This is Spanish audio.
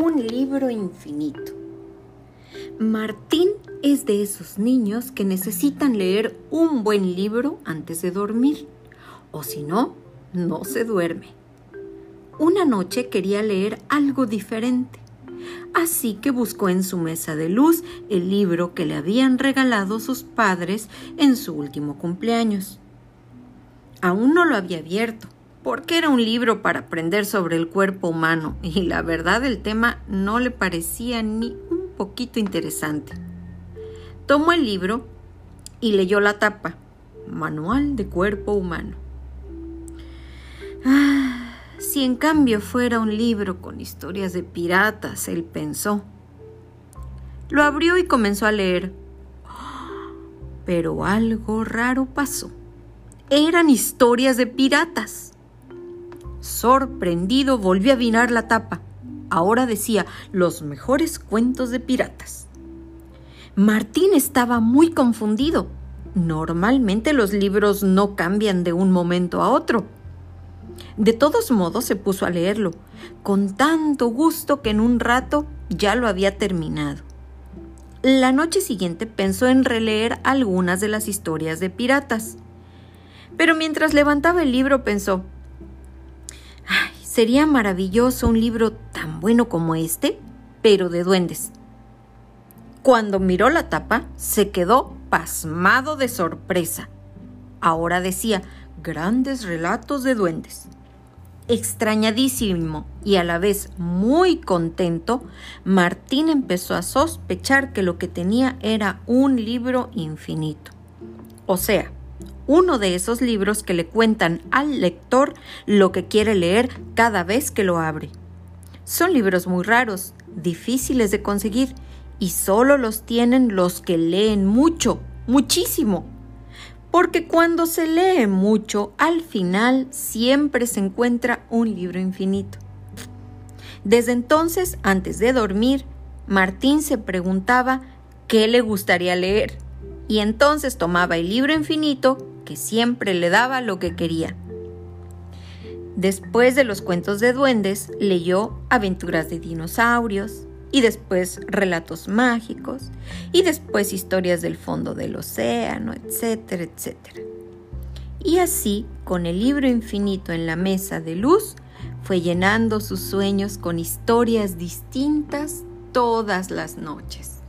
Un libro infinito. Martín es de esos niños que necesitan leer un buen libro antes de dormir, o si no, no se duerme. Una noche quería leer algo diferente, así que buscó en su mesa de luz el libro que le habían regalado sus padres en su último cumpleaños. Aún no lo había abierto, porque era un libro para aprender sobre el cuerpo humano y la verdad el tema no le parecía ni un poquito interesante. Tomó el libro y leyó la tapa, Manual de Cuerpo Humano. Ah, si en cambio fuera un libro con historias de piratas, él pensó. Lo abrió y comenzó a leer. Pero algo raro pasó. Eran historias de piratas. Sorprendido, volvió a vinar la tapa. Ahora decía los mejores cuentos de piratas. Martín estaba muy confundido. Normalmente los libros no cambian de un momento a otro. De todos modos se puso a leerlo, con tanto gusto que en un rato ya lo había terminado. La noche siguiente pensó en releer algunas de las historias de piratas. Pero mientras levantaba el libro pensó, Sería maravilloso un libro tan bueno como este, pero de duendes. Cuando miró la tapa, se quedó pasmado de sorpresa. Ahora decía grandes relatos de duendes. Extrañadísimo y a la vez muy contento, Martín empezó a sospechar que lo que tenía era un libro infinito. O sea, uno de esos libros que le cuentan al lector lo que quiere leer cada vez que lo abre. Son libros muy raros, difíciles de conseguir, y solo los tienen los que leen mucho, muchísimo. Porque cuando se lee mucho, al final siempre se encuentra un libro infinito. Desde entonces, antes de dormir, Martín se preguntaba qué le gustaría leer, y entonces tomaba el libro infinito que siempre le daba lo que quería. Después de los cuentos de duendes, leyó aventuras de dinosaurios, y después relatos mágicos, y después historias del fondo del océano, etcétera, etcétera. Y así, con el libro infinito en la mesa de luz, fue llenando sus sueños con historias distintas todas las noches.